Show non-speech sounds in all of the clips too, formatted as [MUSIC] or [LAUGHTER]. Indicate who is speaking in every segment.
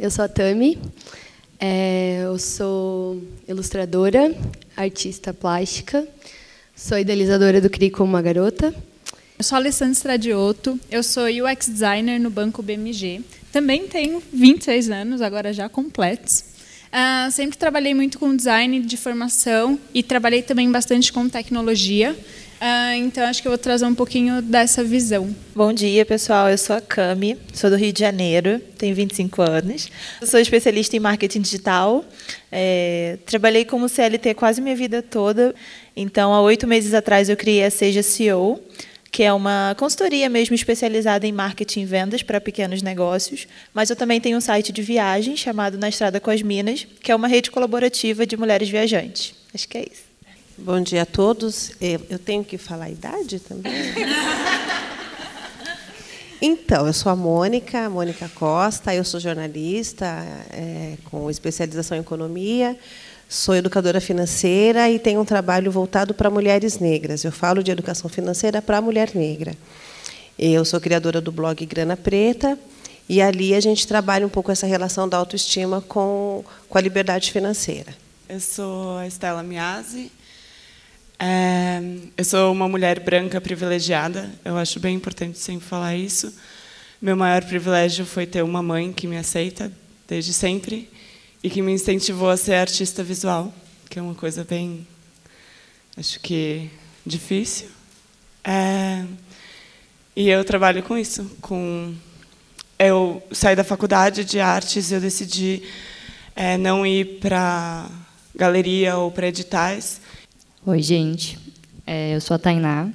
Speaker 1: eu sou a Tami, é, eu sou ilustradora, artista plástica, sou idealizadora do CRI como uma garota.
Speaker 2: Eu sou a Alessandra Stradioto, eu sou UX designer no Banco BMG. Também tenho 26 anos, agora já completos. Uh, sempre trabalhei muito com design de formação e trabalhei também bastante com tecnologia. Uh, então, acho que eu vou trazer um pouquinho dessa visão.
Speaker 3: Bom dia, pessoal. Eu sou a Cami, sou do Rio de Janeiro, tenho 25 anos. Eu sou especialista em marketing digital. É, trabalhei como CLT quase minha vida toda. Então, há oito meses atrás, eu criei a Seja CEO, que é uma consultoria mesmo especializada em marketing e vendas para pequenos negócios. Mas eu também tenho um site de viagem chamado Na Estrada com as Minas, que é uma rede colaborativa de mulheres viajantes. Acho que é isso.
Speaker 4: Bom dia a todos. Eu tenho que falar a idade também? [LAUGHS] Então, eu sou a Mônica, Mônica Costa, eu sou jornalista é, com especialização em economia, sou educadora financeira e tenho um trabalho voltado para mulheres negras. Eu falo de educação financeira para a mulher negra. Eu sou criadora do blog Grana Preta e ali a gente trabalha um pouco essa relação da autoestima com, com a liberdade financeira.
Speaker 5: Eu sou a Estela Miazzi, é, eu sou uma mulher branca privilegiada, eu acho bem importante sempre falar isso. Meu maior privilégio foi ter uma mãe que me aceita desde sempre e que me incentivou a ser artista visual, que é uma coisa bem, acho que difícil. É, e eu trabalho com isso, com eu saí da faculdade de artes e eu decidi é, não ir para galeria ou para editais
Speaker 6: Oi, gente. É, eu sou a Tainá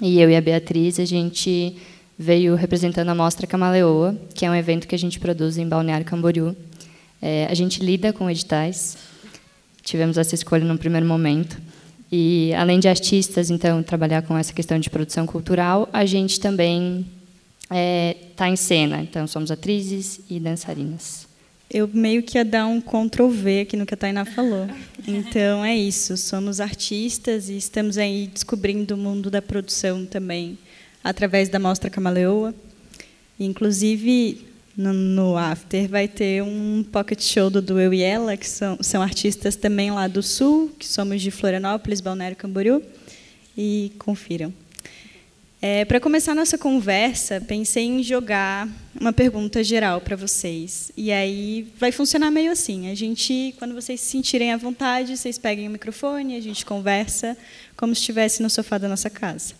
Speaker 6: e eu e a Beatriz a gente veio representando a Mostra Camaleoa, que é um evento que a gente produz em Balneário Camboriú. É, a gente lida com editais. Tivemos essa escolha no primeiro momento. E além de artistas, então trabalhar com essa questão de produção cultural, a gente também está é, tá em cena. Então somos atrizes e dançarinas
Speaker 7: eu meio que ia dar um Ctrl V aqui no que a Tainá falou. Então é isso, somos artistas e estamos aí descobrindo o mundo da produção também através da Mostra Camaleoa. Inclusive, no, no After vai ter um pocket show do Eu e Ela, que são, são artistas também lá do Sul, que somos de Florianópolis, Balneário Camboriú. E confiram. É, para começar nossa conversa, pensei em jogar uma pergunta geral para vocês. E aí vai funcionar meio assim. A gente, quando vocês se sentirem à vontade, vocês peguem o microfone, a gente conversa como se estivesse no sofá da nossa casa.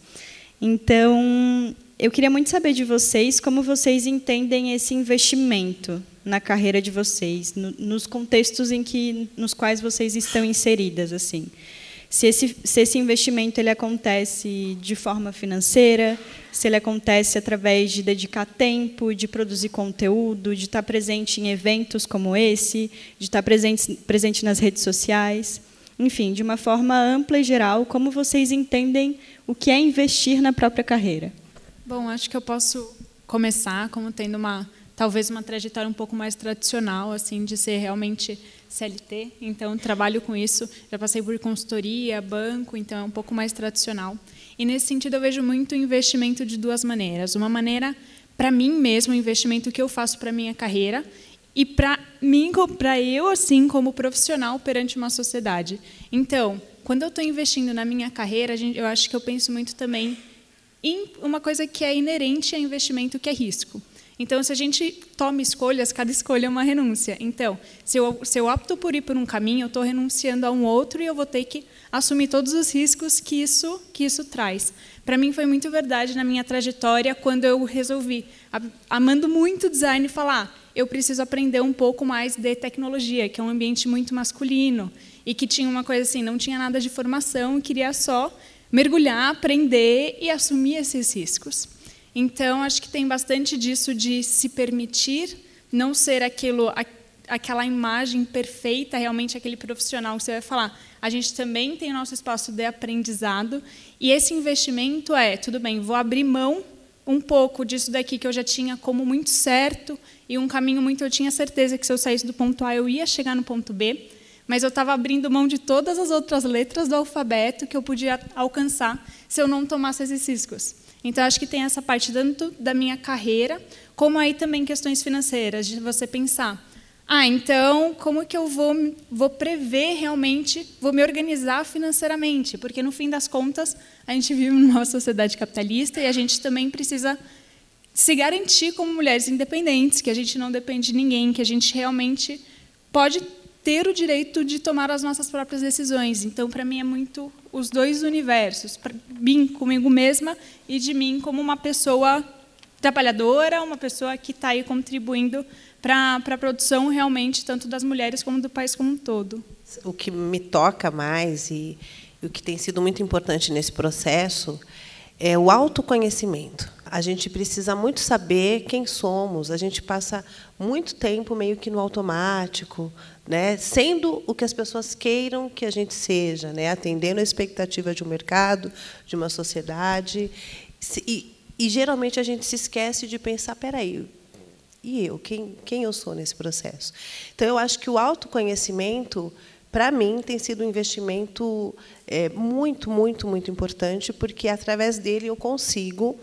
Speaker 7: Então, eu queria muito saber de vocês como vocês entendem esse investimento na carreira de vocês, no, nos contextos em que, nos quais vocês estão inseridas, assim se esse, se esse investimento ele acontece de forma financeira, se ele acontece através de dedicar tempo, de produzir conteúdo, de estar presente em eventos como esse, de estar presente, presente nas redes sociais. Enfim, de uma forma ampla e geral, como vocês entendem o que é investir na própria carreira?
Speaker 2: Bom, acho que eu posso começar como tendo uma talvez uma trajetória um pouco mais tradicional, assim, de ser realmente CLT. Então, trabalho com isso. Já passei por consultoria, banco, então é um pouco mais tradicional. E nesse sentido, eu vejo muito investimento de duas maneiras. Uma maneira para mim mesmo, o investimento que eu faço para minha carreira e para mim, para eu assim como profissional perante uma sociedade. Então, quando eu estou investindo na minha carreira, eu acho que eu penso muito também em uma coisa que é inerente a investimento, que é risco. Então, se a gente toma escolhas, cada escolha é uma renúncia. Então, se eu, se eu opto por ir por um caminho, eu estou renunciando a um outro e eu vou ter que assumir todos os riscos que isso, que isso traz. Para mim, foi muito verdade na minha trajetória quando eu resolvi, amando muito design, falar eu preciso aprender um pouco mais de tecnologia, que é um ambiente muito masculino, e que tinha uma coisa assim, não tinha nada de formação, queria só mergulhar, aprender e assumir esses riscos. Então, acho que tem bastante disso de se permitir não ser aquilo, aquela imagem perfeita, realmente aquele profissional que você vai falar. A gente também tem o nosso espaço de aprendizado e esse investimento é, tudo bem, vou abrir mão um pouco disso daqui que eu já tinha como muito certo e um caminho muito eu tinha certeza que se eu saísse do ponto A eu ia chegar no ponto B, mas eu estava abrindo mão de todas as outras letras do alfabeto que eu podia alcançar se eu não tomasse esses riscos. Então, acho que tem essa parte tanto da minha carreira, como aí também questões financeiras, de você pensar, ah, então como que eu vou, vou prever realmente, vou me organizar financeiramente? Porque no fim das contas a gente vive numa sociedade capitalista e a gente também precisa se garantir como mulheres independentes, que a gente não depende de ninguém, que a gente realmente pode ter o direito de tomar as nossas próprias decisões. Então, para mim é muito os dois universos, mim comigo mesma e de mim como uma pessoa trabalhadora, uma pessoa que está aí contribuindo para a produção realmente tanto das mulheres como do país como um todo.
Speaker 4: O que me toca mais e, e o que tem sido muito importante nesse processo é o autoconhecimento. A gente precisa muito saber quem somos. A gente passa muito tempo meio que no automático, né, sendo o que as pessoas queiram que a gente seja, né, atendendo a expectativa de um mercado, de uma sociedade. E, e geralmente a gente se esquece de pensar, peraí, e eu, quem, quem eu sou nesse processo? Então, eu acho que o autoconhecimento, para mim, tem sido um investimento é, muito, muito, muito importante, porque através dele eu consigo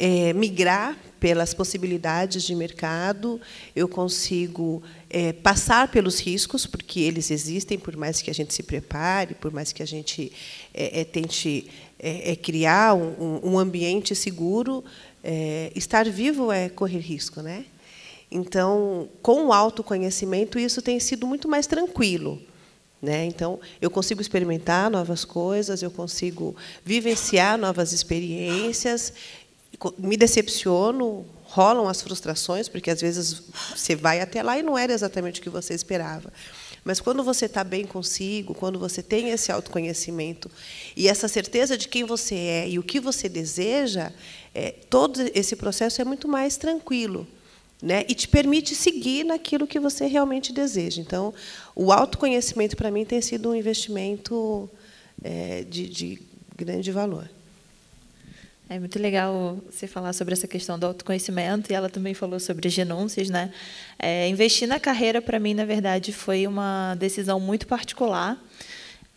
Speaker 4: é, migrar pelas possibilidades de mercado, eu consigo é, passar pelos riscos, porque eles existem, por mais que a gente se prepare, por mais que a gente é, é tente é, é, criar um, um, ambiente seguro, estar vivo é correr risco, né? Então, com o autoconhecimento, isso tem sido muito mais tranquilo. Né? Então, eu consigo experimentar novas coisas, eu consigo vivenciar novas experiências, me decepciono, rolam as frustrações, porque às vezes você vai até lá e não era exatamente o que você esperava. Mas quando você está bem consigo, quando você tem esse autoconhecimento e essa certeza de quem você é e o que você deseja, é, todo esse processo é muito mais tranquilo né? e te permite seguir naquilo que você realmente deseja. Então, o autoconhecimento, para mim, tem sido um investimento é, de, de grande valor.
Speaker 3: É muito legal você falar sobre essa questão do autoconhecimento e ela também falou sobre as renúncias, né? É, investir na carreira para mim, na verdade, foi uma decisão muito particular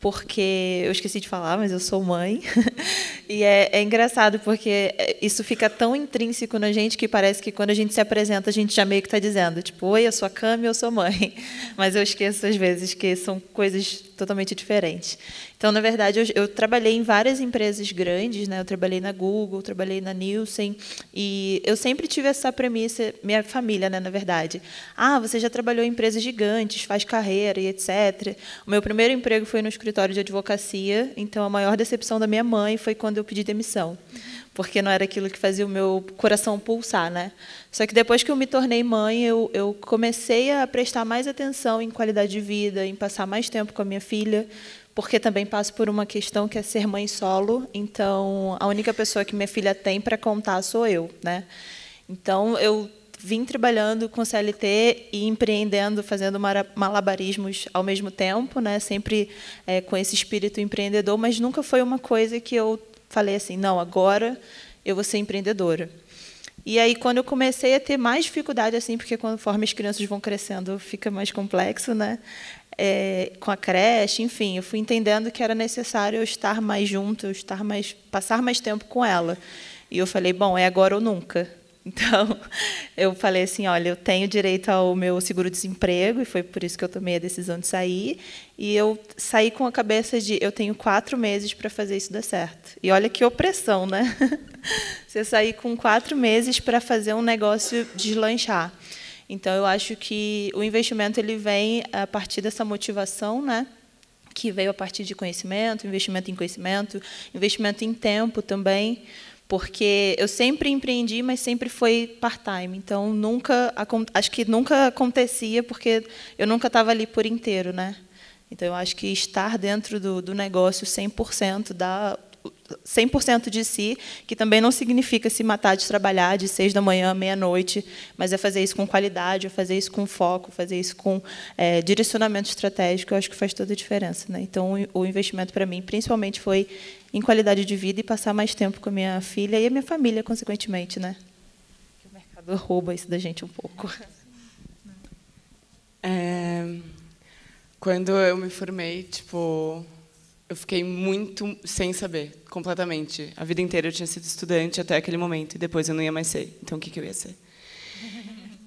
Speaker 3: porque eu esqueci de falar, mas eu sou mãe. [LAUGHS] e é, é, engraçado porque isso fica tão intrínseco na gente que parece que quando a gente se apresenta, a gente já meio que está dizendo, tipo, oi, eu sou a Cami, eu sou mãe. [LAUGHS] Mas eu esqueço às vezes que são coisas totalmente diferentes. Então, na verdade, eu, eu, trabalhei em várias empresas grandes, né? Eu trabalhei na Google, trabalhei na Nielsen, e eu sempre tive essa premissa, minha família, né, na verdade. Ah, você já trabalhou em empresas gigantes, faz carreira e etc. O meu primeiro emprego foi no escritório de advocacia, então a maior decepção da minha mãe foi quando eu pedi demissão porque não era aquilo que fazia o meu coração pulsar, né? Só que depois que eu me tornei mãe, eu, eu comecei a prestar mais atenção em qualidade de vida, em passar mais tempo com a minha filha, porque também passo por uma questão que é ser mãe solo, então a única pessoa que minha filha tem para contar sou eu, né? Então eu vim trabalhando com CLT e empreendendo, fazendo malabarismos ao mesmo tempo, né? Sempre é, com esse espírito empreendedor, mas nunca foi uma coisa que eu falei assim, não, agora eu vou ser empreendedora. E aí, quando eu comecei a ter mais dificuldade, assim, porque conforme as crianças vão crescendo, fica mais complexo, né? É, com a creche, enfim, eu fui entendendo que era necessário eu estar mais junto, eu estar mais, passar mais tempo com ela. E eu falei, bom, é agora ou nunca. [LAUGHS] Então, eu falei assim, olha, eu tenho direito ao meu seguro-desemprego, e foi por isso que eu tomei a decisão de sair. E eu saí com a cabeça de, eu tenho quatro meses para fazer isso dar certo. E olha que opressão, né? [LAUGHS] Você sair com quatro meses para fazer um negócio deslanchar. Então, eu acho que o investimento ele vem a partir dessa motivação, né? que veio a partir de conhecimento, investimento em conhecimento, investimento em tempo também, porque eu sempre empreendi, mas sempre foi part-time. Então nunca acho que nunca acontecia porque eu nunca estava ali por inteiro, né? Então eu acho que estar dentro do, do negócio 100% dá 100% de si, que também não significa se matar de trabalhar de seis da manhã à meia-noite, mas é fazer isso com qualidade, é fazer isso com foco, fazer isso com é, direcionamento estratégico, eu acho que faz toda a diferença. Né? Então, o investimento para mim, principalmente, foi em qualidade de vida e passar mais tempo com a minha filha e a minha família, consequentemente. Né? O mercado rouba isso da gente um pouco. [LAUGHS]
Speaker 5: É, quando eu me formei, tipo, eu fiquei muito sem saber, completamente. A vida inteira eu tinha sido estudante até aquele momento, e depois eu não ia mais ser. Então, o que, que eu ia ser?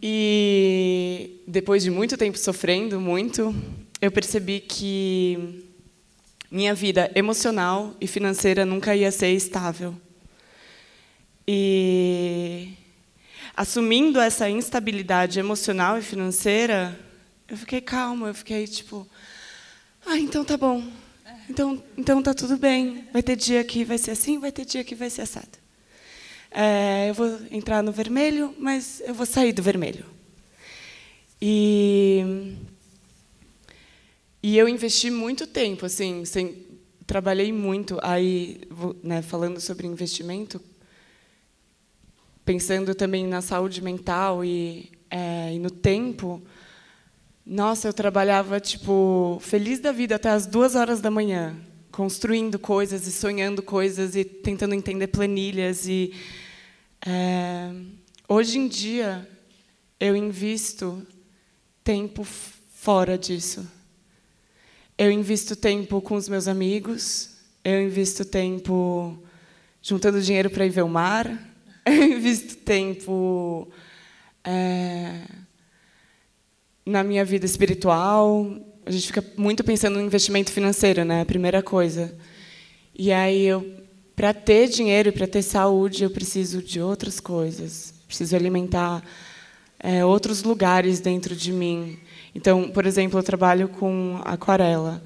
Speaker 5: E depois de muito tempo sofrendo muito, eu percebi que minha vida emocional e financeira nunca ia ser estável. E assumindo essa instabilidade emocional e financeira, eu fiquei calma, eu fiquei tipo, ah, então tá bom. Então, então tá tudo bem. Vai ter dia que vai ser assim, vai ter dia que vai ser assado. É, eu vou entrar no vermelho, mas eu vou sair do vermelho. E e eu investi muito tempo, assim, sem, trabalhei muito. Aí, né, falando sobre investimento, pensando também na saúde mental e, é, e no tempo. Nossa, eu trabalhava tipo feliz da vida até as duas horas da manhã, construindo coisas e sonhando coisas e tentando entender planilhas e é, hoje em dia eu invisto tempo fora disso. Eu invisto tempo com os meus amigos, eu invisto tempo juntando dinheiro para ir ver o mar, [LAUGHS] eu invisto tempo é, na minha vida espiritual. A gente fica muito pensando no investimento financeiro, né? A primeira coisa. E aí eu, para ter dinheiro e para ter saúde, eu preciso de outras coisas. Preciso alimentar é, outros lugares dentro de mim. Então, por exemplo, eu trabalho com aquarela.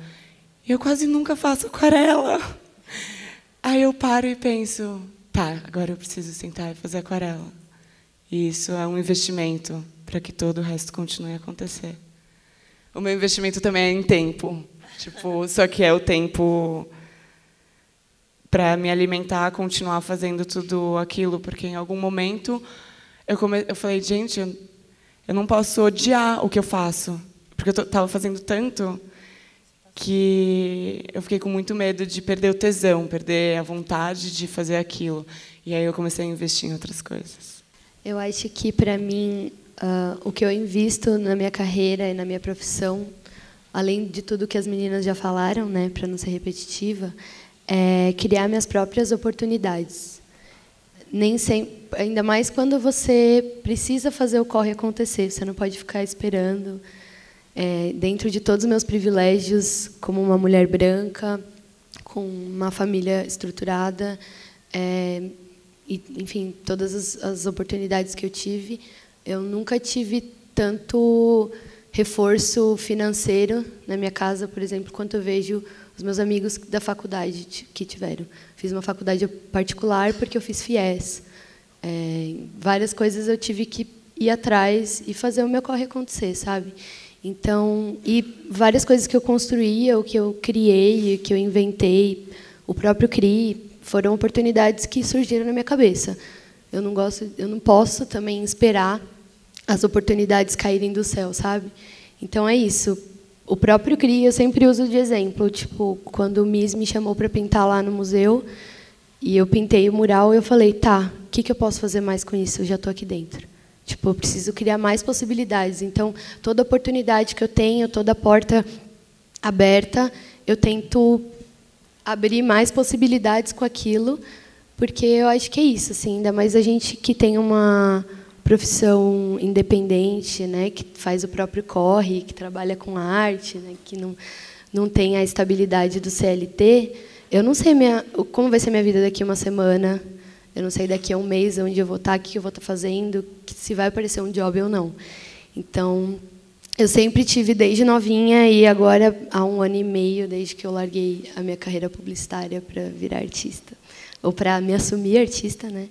Speaker 5: Eu quase nunca faço aquarela. [LAUGHS] Aí eu paro e penso, tá, agora eu preciso sentar e fazer aquarela. E isso é um investimento para que todo o resto continue a acontecer. O meu investimento também é em tempo. Tipo, só que é o tempo para me alimentar, continuar fazendo tudo aquilo, porque em algum momento eu, come... eu falei, gente, eu eu não posso odiar o que eu faço, porque eu estava fazendo tanto que eu fiquei com muito medo de perder o tesão, perder a vontade de fazer aquilo. E aí eu comecei a investir em outras coisas.
Speaker 1: Eu acho que para mim uh, o que eu invisto na minha carreira e na minha profissão, além de tudo que as meninas já falaram, né, para não ser repetitiva, é criar minhas próprias oportunidades nem sempre, ainda mais quando você precisa fazer o corre acontecer, você não pode ficar esperando. É, dentro de todos os meus privilégios, como uma mulher branca, com uma família estruturada, é, e, enfim, todas as, as oportunidades que eu tive, eu nunca tive tanto reforço financeiro na minha casa, por exemplo, quanto eu vejo os meus amigos da faculdade que tiveram. Fiz uma faculdade particular porque eu fiz FIES. É, várias coisas eu tive que ir atrás e fazer o meu corre acontecer, sabe? Então, e várias coisas que eu construía, o que eu criei, o que eu inventei, o próprio CRI, foram oportunidades que surgiram na minha cabeça. Eu não gosto, eu não posso também esperar as oportunidades caírem do céu, sabe? Então é isso o próprio CRI eu sempre uso de exemplo. Tipo, quando o Miss me chamou para pintar lá no museu, e eu pintei o mural, eu falei, tá, o que, que eu posso fazer mais com isso? Eu já estou aqui dentro. Tipo, eu preciso criar mais possibilidades. Então, toda oportunidade que eu tenho, toda porta aberta, eu tento abrir mais possibilidades com aquilo, porque eu acho que é isso, assim, ainda mais a gente que tem uma profissão independente, né, que faz o próprio corre, que trabalha com arte, né, que não não tem a estabilidade do CLT, eu não sei minha, como vai ser minha vida daqui uma semana, eu não sei daqui a um mês onde eu vou estar, o que eu vou estar fazendo, se vai aparecer um job ou não. Então, eu sempre tive desde novinha e agora há um ano e meio desde que eu larguei a minha carreira publicitária para virar artista ou para me assumir artista, né?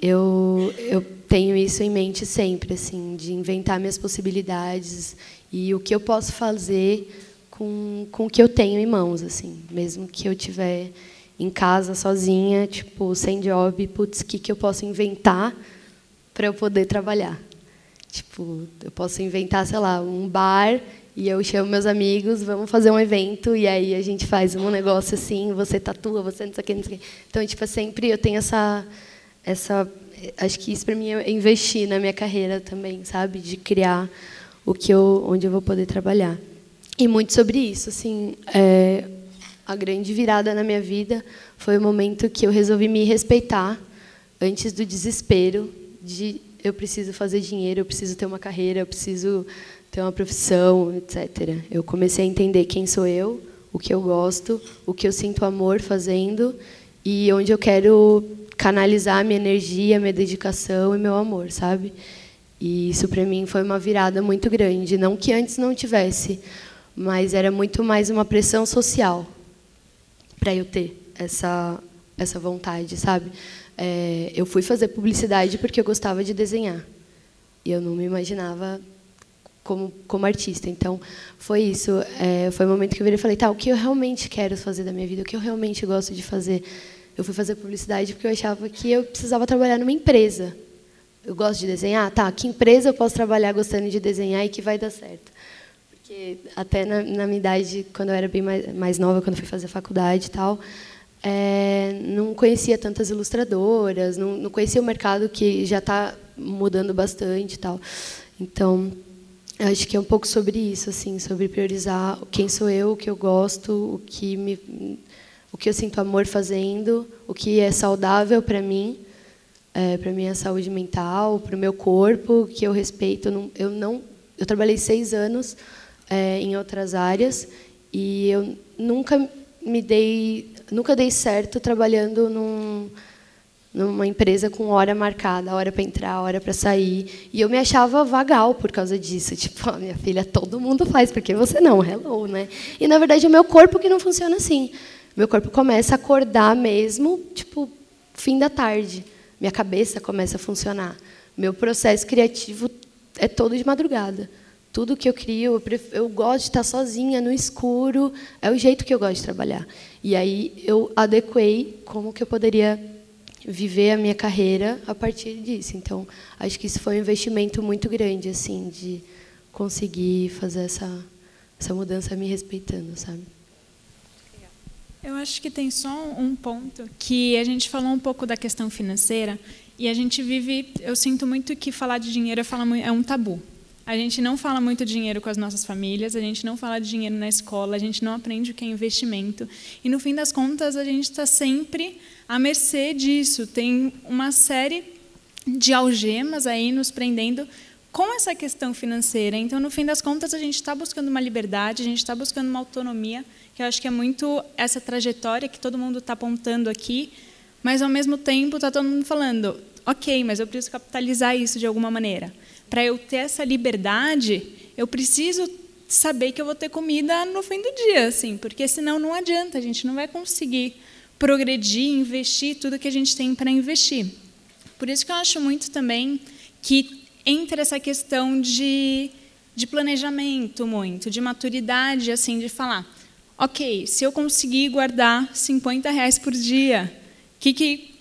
Speaker 1: eu, eu tenho isso em mente sempre, assim, de inventar minhas possibilidades e o que eu posso fazer com, com o que eu tenho em mãos, assim, mesmo que eu tiver em casa sozinha, tipo, sem job, putz, o que, que eu posso inventar para eu poder trabalhar? Tipo, eu posso inventar, sei lá, um bar e eu chamo meus amigos, vamos fazer um evento e aí a gente faz um negócio assim, você tatua, você não sei o que, não sei o que. Então, tipo, sempre eu tenho essa essa acho que isso para mim é investir na minha carreira também, sabe, de criar o que eu onde eu vou poder trabalhar. E muito sobre isso, assim, é, a grande virada na minha vida foi o momento que eu resolvi me respeitar antes do desespero de eu preciso fazer dinheiro, eu preciso ter uma carreira, eu preciso ter uma profissão, etc. Eu comecei a entender quem sou eu, o que eu gosto, o que eu sinto amor fazendo e onde eu quero canalizar minha energia, minha dedicação e meu amor, sabe? E isso para mim foi uma virada muito grande, não que antes não tivesse, mas era muito mais uma pressão social para eu ter essa essa vontade, sabe? É, eu fui fazer publicidade porque eu gostava de desenhar e eu não me imaginava como como artista. Então foi isso. É, foi o momento que eu virei e falei, tá, o que eu realmente quero fazer da minha vida, o que eu realmente gosto de fazer. Eu fui fazer publicidade porque eu achava que eu precisava trabalhar numa empresa. Eu gosto de desenhar, tá? Que empresa eu posso trabalhar gostando de desenhar e que vai dar certo? Porque até na, na minha idade, quando eu era bem mais, mais nova, quando fui fazer faculdade e tal, é, não conhecia tantas ilustradoras, não, não conhecia o mercado que já está mudando bastante e tal. Então, acho que é um pouco sobre isso, assim, sobre priorizar quem sou eu, o que eu gosto, o que me, o que eu sinto amor fazendo, o que é saudável para mim, é, para minha saúde mental, para o meu corpo, que eu respeito. Eu não, eu, não, eu trabalhei seis anos é, em outras áreas e eu nunca me dei nunca dei certo trabalhando num, numa empresa com hora marcada, hora para entrar, hora para sair. E eu me achava vagal por causa disso. Tipo, oh, minha filha, todo mundo faz, porque você não? Hello, né? E na verdade é o meu corpo que não funciona assim. Meu corpo começa a acordar mesmo, tipo, fim da tarde. Minha cabeça começa a funcionar. Meu processo criativo é todo de madrugada. Tudo que eu crio, eu, eu gosto de estar sozinha, no escuro. É o jeito que eu gosto de trabalhar. E aí eu adequei como que eu poderia viver a minha carreira a partir disso. Então, acho que isso foi um investimento muito grande, assim, de conseguir fazer essa, essa mudança me respeitando, sabe?
Speaker 2: Eu acho que tem só um ponto que a gente falou um pouco da questão financeira e a gente vive, eu sinto muito que falar de dinheiro é um tabu. A gente não fala muito dinheiro com as nossas famílias, a gente não fala de dinheiro na escola, a gente não aprende o que é investimento. E, no fim das contas, a gente está sempre à mercê disso. Tem uma série de algemas aí nos prendendo com essa questão financeira. Então, no fim das contas, a gente está buscando uma liberdade, a gente está buscando uma autonomia, que eu acho que é muito essa trajetória que todo mundo está apontando aqui, mas, ao mesmo tempo, está todo mundo falando, ok, mas eu preciso capitalizar isso de alguma maneira para eu ter essa liberdade, eu preciso saber que eu vou ter comida no fim do dia, assim, porque senão não adianta, a gente não vai conseguir progredir, investir tudo que a gente tem para investir. Por isso que eu acho muito também que entra essa questão de, de planejamento muito, de maturidade, assim, de falar, ok, se eu conseguir guardar 50 reais por dia, o que,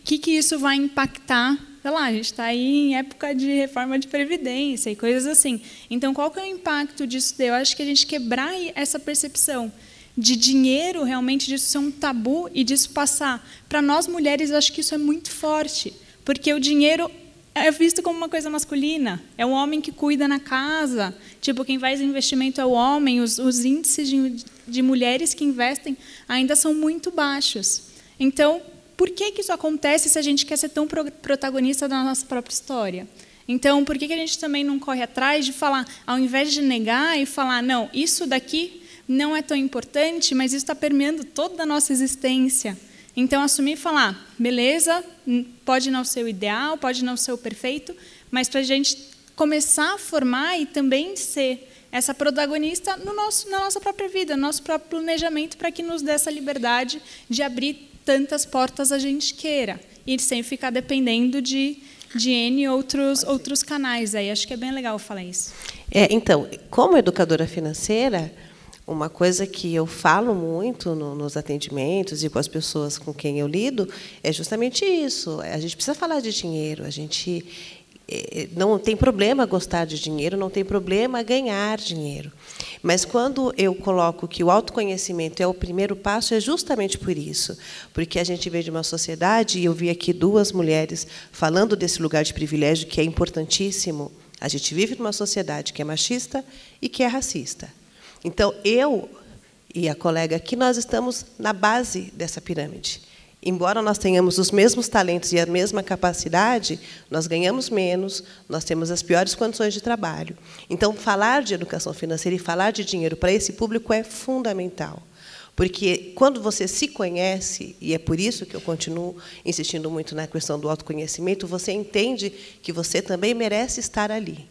Speaker 2: que, que isso vai impactar sei lá, a gente está aí em época de reforma de previdência e coisas assim. Então, qual que é o impacto disso? Eu acho que a gente quebrar essa percepção de dinheiro realmente disso ser um tabu e disso passar para nós mulheres, eu acho que isso é muito forte, porque o dinheiro é visto como uma coisa masculina. É o homem que cuida na casa. Tipo, quem faz investimento é o homem. Os, os índices de, de mulheres que investem ainda são muito baixos. Então, por que, que isso acontece se a gente quer ser tão protagonista da nossa própria história? Então, por que, que a gente também não corre atrás de falar, ao invés de negar e falar, não, isso daqui não é tão importante, mas isso está permeando toda a nossa existência. Então, assumir e falar, beleza, pode não ser o ideal, pode não ser o perfeito, mas para a gente começar a formar e também ser essa protagonista no nosso, na nossa própria vida, no nosso próprio planejamento, para que nos dê essa liberdade de abrir tantas portas a gente queira e sem ficar dependendo de, de N outros, outros canais. Aí acho que é bem legal falar isso.
Speaker 4: É, então, como educadora financeira, uma coisa que eu falo muito no, nos atendimentos e com as pessoas com quem eu lido é justamente isso. A gente precisa falar de dinheiro. A gente não tem problema gostar de dinheiro, não tem problema ganhar dinheiro. Mas quando eu coloco que o autoconhecimento é o primeiro passo, é justamente por isso. Porque a gente vem de uma sociedade, e eu vi aqui duas mulheres falando desse lugar de privilégio que é importantíssimo. A gente vive numa sociedade que é machista e que é racista. Então, eu e a colega aqui, nós estamos na base dessa pirâmide. Embora nós tenhamos os mesmos talentos e a mesma capacidade, nós ganhamos menos, nós temos as piores condições de trabalho. Então, falar de educação financeira e falar de dinheiro para esse público é fundamental. Porque quando você se conhece, e é por isso que eu continuo insistindo muito na questão do autoconhecimento, você entende que você também merece estar ali.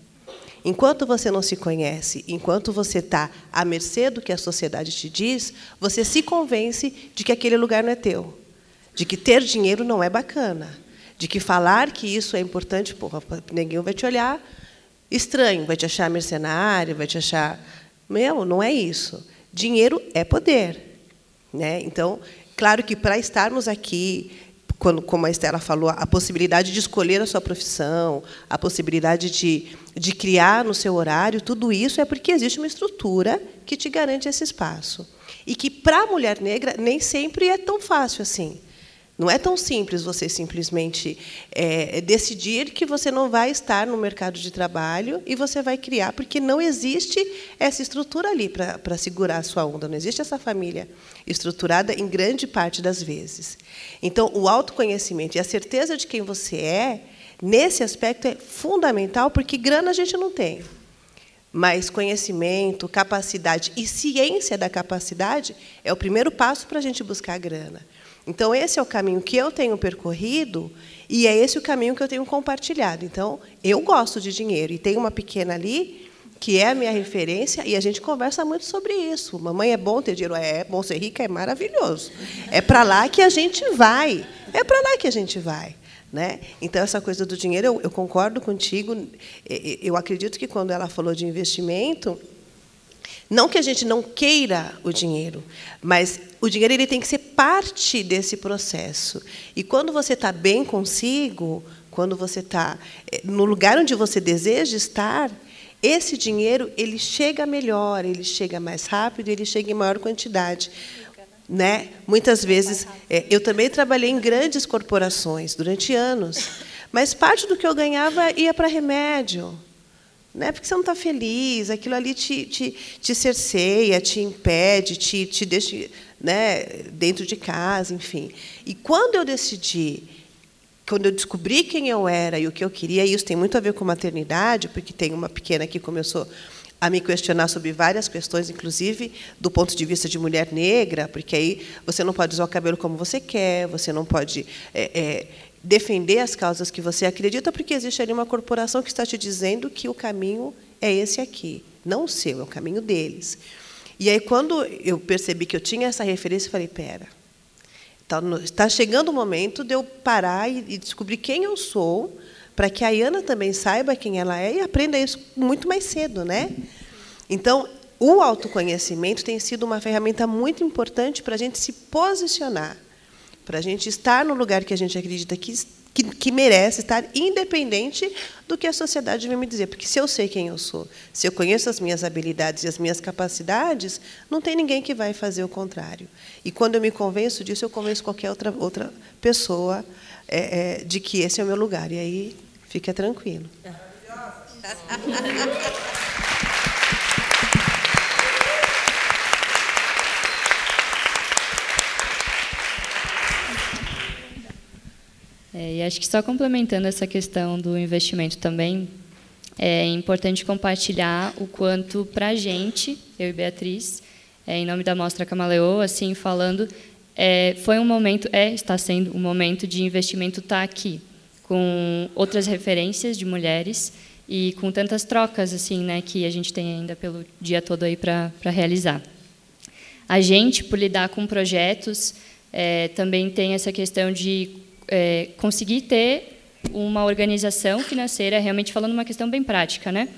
Speaker 4: Enquanto você não se conhece, enquanto você está à mercê do que a sociedade te diz, você se convence de que aquele lugar não é teu, de que ter dinheiro não é bacana, de que falar que isso é importante, porra, ninguém vai te olhar estranho, vai te achar mercenário, vai te achar. Meu, não é isso. Dinheiro é poder. Né? Então, claro que para estarmos aqui quando, como a Estela falou, a possibilidade de escolher a sua profissão, a possibilidade de, de criar no seu horário, tudo isso é porque existe uma estrutura que te garante esse espaço. E que, para a mulher negra, nem sempre é tão fácil assim. Não é tão simples você simplesmente é, decidir que você não vai estar no mercado de trabalho e você vai criar, porque não existe essa estrutura ali para segurar a sua onda, não existe essa família estruturada em grande parte das vezes. Então, o autoconhecimento e a certeza de quem você é, nesse aspecto, é fundamental, porque grana a gente não tem. Mas conhecimento, capacidade e ciência da capacidade é o primeiro passo para a gente buscar a grana. Então, esse é o caminho que eu tenho percorrido e é esse o caminho que eu tenho compartilhado. Então, eu gosto de dinheiro e tem uma pequena ali que é a minha referência e a gente conversa muito sobre isso. Mamãe é bom ter dinheiro, é, é bom ser rica, é maravilhoso. É para lá que a gente vai. É para lá que a gente vai. Né? Então, essa coisa do dinheiro, eu, eu concordo contigo. Eu acredito que quando ela falou de investimento, não que a gente não queira o dinheiro, mas o dinheiro ele tem que ser parte desse processo. E quando você está bem consigo, quando você está eh, no lugar onde você deseja estar, esse dinheiro ele chega melhor, ele chega mais rápido, ele chega em maior quantidade. Né? Muitas vezes, é, eu também trabalhei em grandes corporações durante anos, mas parte do que eu ganhava ia para remédio né? porque você não está feliz, aquilo ali te, te, te cerceia, te impede, te, te deixa né, dentro de casa, enfim. E quando eu decidi, quando eu descobri quem eu era e o que eu queria, e isso tem muito a ver com maternidade, porque tem uma pequena que começou a me questionar sobre várias questões, inclusive do ponto de vista de mulher negra, porque aí você não pode usar o cabelo como você quer, você não pode é, é, defender as causas que você acredita, porque existe ali uma corporação que está te dizendo que o caminho é esse aqui, não o seu, é o caminho deles. E aí, quando eu percebi que eu tinha essa referência, eu falei: pera, está chegando o momento de eu parar e descobrir quem eu sou, para que a Iana também saiba quem ela é e aprenda isso muito mais cedo, né? Então, o autoconhecimento tem sido uma ferramenta muito importante para a gente se posicionar para a gente estar no lugar que a gente acredita que, que, que, merece estar, independente do que a sociedade vem me dizer. Porque se eu sei quem eu sou, se eu conheço as minhas habilidades e as minhas capacidades, não tem ninguém que vai fazer o contrário. E quando eu me convenço disso, eu convenço qualquer outra, outra pessoa é, é, de que esse é o meu lugar. E aí, fica tranquilo. [LAUGHS]
Speaker 6: É, e acho que só complementando essa questão do investimento também, é importante compartilhar o quanto para a gente, eu e Beatriz, é, em nome da Mostra Camaleô, assim falando, é, foi um momento, é, está sendo um momento de investimento estar tá aqui, com outras referências de mulheres e com tantas trocas assim, né, que a gente tem ainda pelo dia todo aí para realizar. A gente, por lidar com projetos, é, também tem essa questão de é, conseguir ter uma organização financeira, realmente falando uma questão bem prática, né?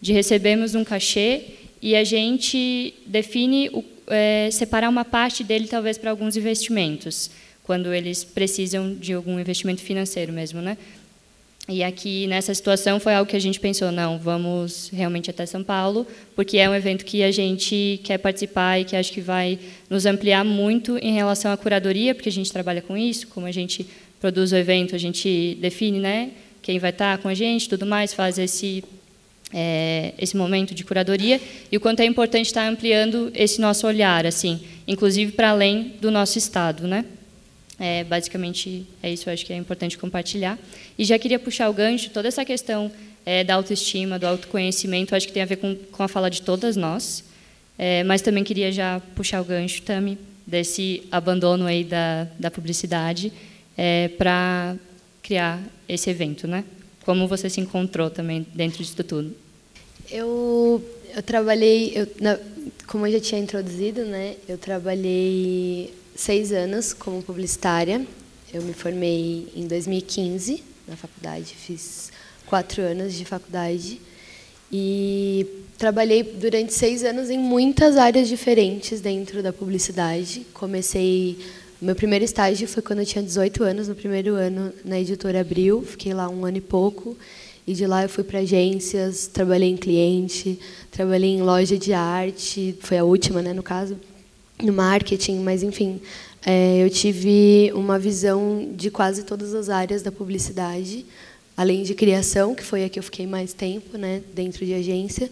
Speaker 6: De recebermos um cachê e a gente define o, é, separar uma parte dele talvez para alguns investimentos, quando eles precisam de algum investimento financeiro mesmo, né? E aqui nessa situação foi algo que a gente pensou, não, vamos realmente até São Paulo, porque é um evento que a gente quer participar e que acho que vai nos ampliar muito em relação à curadoria, porque a gente trabalha com isso, como a gente produz o evento, a gente define né, quem vai estar com a gente, tudo mais, faz esse, é, esse momento de curadoria, e o quanto é importante estar ampliando esse nosso olhar, assim, inclusive para além do nosso estado. Né? É, basicamente, é isso, acho que é importante compartilhar. E já queria puxar o gancho, toda essa questão é, da autoestima, do autoconhecimento, acho que tem a ver com, com a fala de todas nós, é, mas também queria já puxar o gancho, Tami, desse abandono aí da, da publicidade é, para criar esse evento, né? Como você se encontrou também dentro disso tudo?
Speaker 1: Eu, eu trabalhei, eu, na, como eu já tinha introduzido, né? Eu trabalhei seis anos como publicitária. Eu me formei em 2015 na faculdade, fiz quatro anos de faculdade e trabalhei durante seis anos em muitas áreas diferentes dentro da publicidade. Comecei meu primeiro estágio foi quando eu tinha 18 anos, no primeiro ano na editora Abril, fiquei lá um ano e pouco. E de lá eu fui para agências, trabalhei em cliente, trabalhei em loja de arte, foi a última, né, no caso, no marketing, mas enfim, é, eu tive uma visão de quase todas as áreas da publicidade, além de criação, que foi a que eu fiquei mais tempo, né, dentro de agência.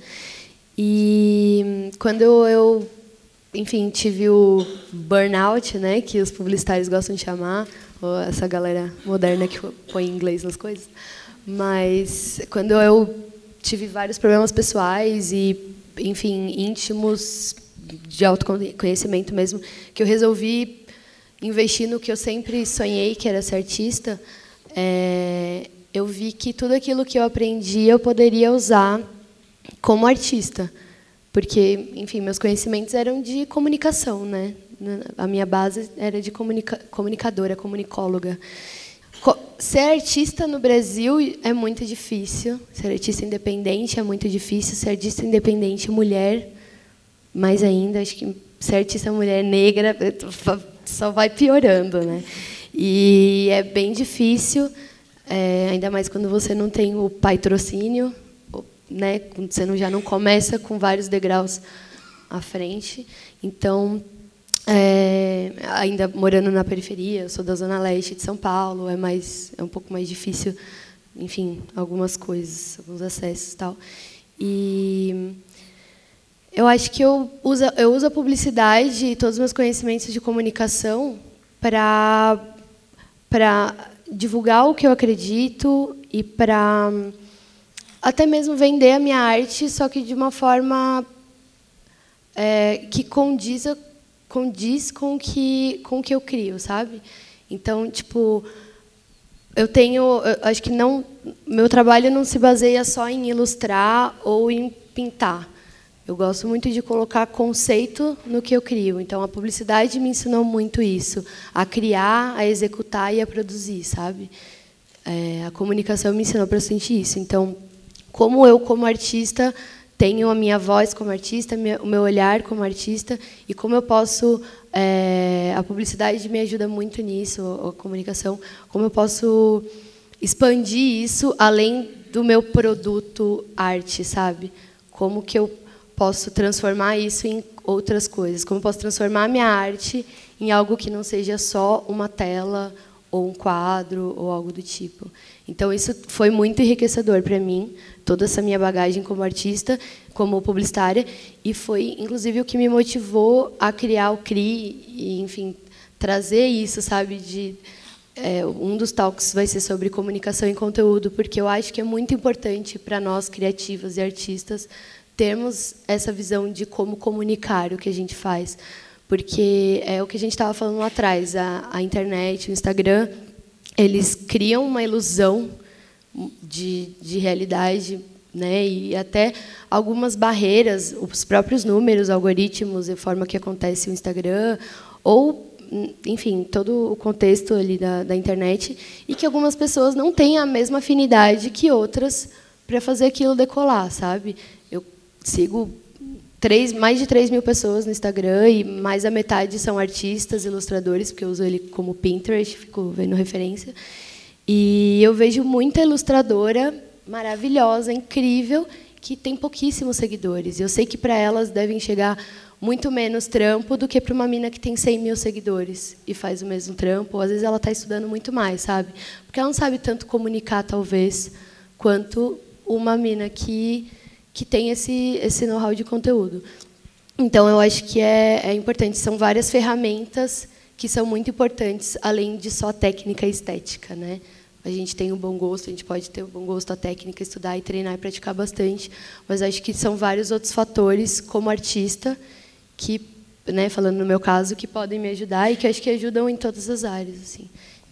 Speaker 1: E quando eu, eu enfim, tive o burnout, né, que os publicitários gostam de chamar, ou essa galera moderna que põe inglês nas coisas. Mas quando eu tive vários problemas pessoais e, enfim, íntimos de autoconhecimento mesmo, que eu resolvi investir no que eu sempre sonhei, que era ser artista, é, eu vi que tudo aquilo que eu aprendi eu poderia usar como artista porque, enfim, meus conhecimentos eram de comunicação, né? A minha base era de comunica comunicadora, comunicóloga. Ser artista no Brasil é muito difícil. Ser artista independente é muito difícil. Ser artista independente mulher, mais ainda. Acho que ser artista mulher negra só vai piorando, né? E é bem difícil, é, ainda mais quando você não tem o patrocínio né, você não, já não começa com vários degraus à frente. Então, é, ainda morando na periferia, eu sou da zona leste de São Paulo, é mais é um pouco mais difícil, enfim, algumas coisas, alguns acessos, tal. E eu acho que eu uso eu uso a publicidade e todos os meus conhecimentos de comunicação para para divulgar o que eu acredito e para até mesmo vender a minha arte, só que de uma forma é, que condiza, condiz com que, o que eu crio, sabe? Então, tipo, eu tenho, eu acho que não, meu trabalho não se baseia só em ilustrar ou em pintar. Eu gosto muito de colocar conceito no que eu crio. Então, a publicidade me ensinou muito isso, a criar, a executar e a produzir, sabe? É, a comunicação me ensinou bastante isso. Então, como eu, como artista, tenho a minha voz como artista, o meu olhar como artista, e como eu posso. É, a publicidade me ajuda muito nisso, a comunicação, como eu posso expandir isso além do meu produto arte, sabe? Como que eu posso transformar isso em outras coisas? Como eu posso transformar a minha arte em algo que não seja só uma tela ou um quadro ou algo do tipo. Então isso foi muito enriquecedor para mim, toda essa minha bagagem como artista, como publicitária, e foi inclusive o que me motivou a criar o CRI e, enfim, trazer isso, sabe, de é, um dos talks vai ser sobre comunicação e conteúdo, porque eu acho que é muito importante para nós criativos e artistas termos essa visão de como comunicar o que a gente faz, porque é o que a gente estava falando lá atrás, a, a internet, o Instagram, eles criam uma ilusão de, de realidade, né? E até algumas barreiras, os próprios números, algoritmos, a forma que acontece o Instagram, ou enfim, todo o contexto ali da, da internet, e que algumas pessoas não têm a mesma afinidade que outras para fazer aquilo decolar, sabe? Eu sigo três, mais de 3 mil pessoas no Instagram e mais da metade são artistas, ilustradores, porque eu uso ele como Pinterest, fico vendo referência. E eu vejo muita ilustradora maravilhosa, incrível, que tem pouquíssimos seguidores. Eu sei que para elas devem chegar muito menos trampo do que para uma mina que tem 100 mil seguidores e faz o mesmo trampo. Ou, às vezes ela está estudando muito mais, sabe? Porque ela não sabe tanto comunicar, talvez, quanto uma mina que que tem esse, esse know-how de conteúdo. Então, eu acho que é, é importante. São várias ferramentas que são muito importantes, além de só técnica e estética, né? A gente tem um bom gosto, a gente pode ter um bom gosto, a técnica, estudar e treinar e praticar bastante, mas acho que são vários outros fatores, como artista, que, né, falando no meu caso, que podem me ajudar e que acho que ajudam em todas as áreas, assim.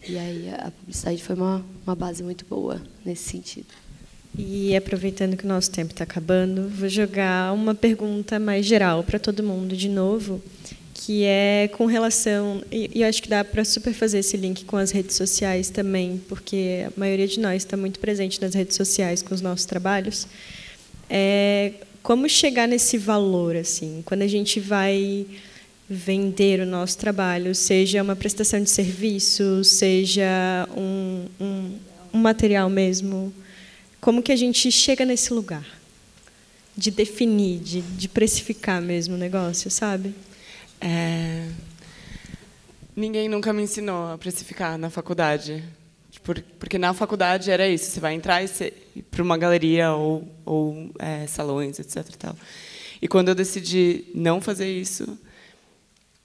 Speaker 1: E aí a publicidade foi uma, uma base muito boa nesse sentido.
Speaker 7: E aproveitando que o nosso tempo está acabando, vou jogar uma pergunta mais geral para todo mundo de novo, que é com relação e, e acho que dá para super fazer esse link com as redes sociais também, porque a maioria de nós está muito presente nas redes sociais com os nossos trabalhos. É, como chegar nesse valor assim, quando a gente vai vender o nosso trabalho, seja uma prestação de serviço, seja um, um, um material mesmo como que a gente chega nesse lugar de definir, de, de precificar mesmo o negócio, sabe?
Speaker 5: É... Ninguém nunca me ensinou a precificar na faculdade. Porque na faculdade era isso, você vai entrar para uma galeria ou, ou é, salões, etc. E, tal. e quando eu decidi não fazer isso,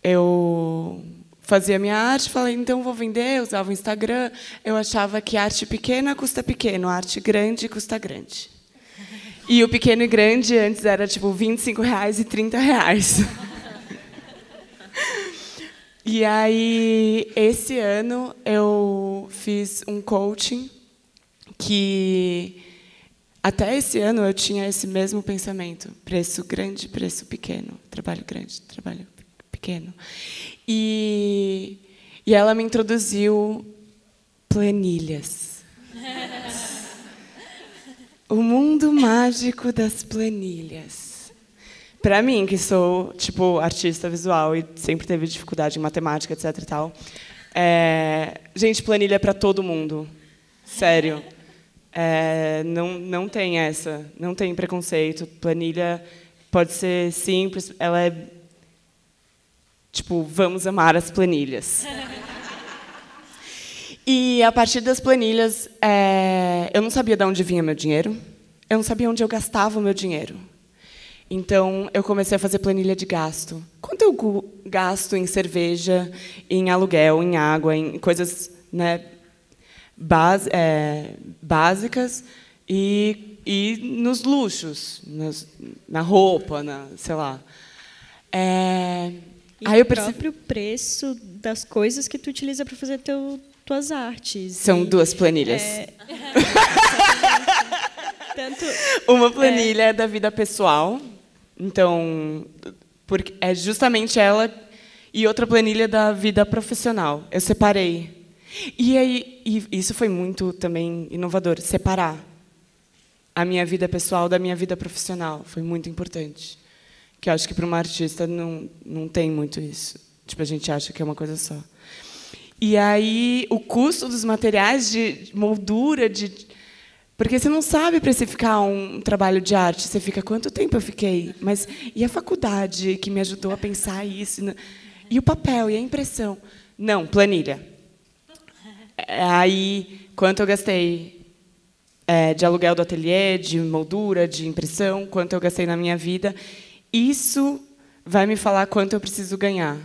Speaker 5: eu fazia minha arte, falei, então vou vender, usava o Instagram. Eu achava que arte pequena custa pequeno, arte grande custa grande. E o pequeno e grande antes era tipo 25 reais e 30 reais. [LAUGHS] E aí, esse ano, eu fiz um coaching que até esse ano eu tinha esse mesmo pensamento: preço grande, preço pequeno, trabalho grande, trabalho pequeno. E, e ela me introduziu planilhas. [LAUGHS] o mundo mágico das planilhas. Para mim, que sou tipo artista visual e sempre teve dificuldade em matemática, etc. E tal, é... gente, planilha é para todo mundo. Sério. É... não, não tem essa, não tem preconceito. Planilha pode ser simples, ela é Tipo, vamos amar as planilhas. E a partir das planilhas, é, eu não sabia de onde vinha meu dinheiro, eu não sabia onde eu gastava o meu dinheiro. Então, eu comecei a fazer planilha de gasto. Quanto eu gasto em cerveja, em aluguel, em água, em coisas né, base, é, básicas e, e nos luxos, nas, na roupa, na, sei lá. É,
Speaker 7: e Aí o próprio preço das coisas que tu utiliza para fazer teu, tuas artes.
Speaker 5: São
Speaker 7: e,
Speaker 5: duas planilhas. É... [LAUGHS] Tanto, Uma planilha é... da vida pessoal, então porque é justamente ela e outra planilha da vida profissional. Eu separei. E aí e isso foi muito também inovador, separar a minha vida pessoal da minha vida profissional. Foi muito importante. Que eu acho que para uma artista não, não tem muito isso. Tipo, a gente acha que é uma coisa só. E aí, o custo dos materiais de moldura, de porque você não sabe precificar um trabalho de arte. Você fica, quanto tempo eu fiquei? Mas e a faculdade que me ajudou a pensar isso? E o papel, e a impressão? Não, planilha. É, aí, quanto eu gastei é, de aluguel do ateliê, de moldura, de impressão, quanto eu gastei na minha vida. Isso vai me falar quanto eu preciso ganhar.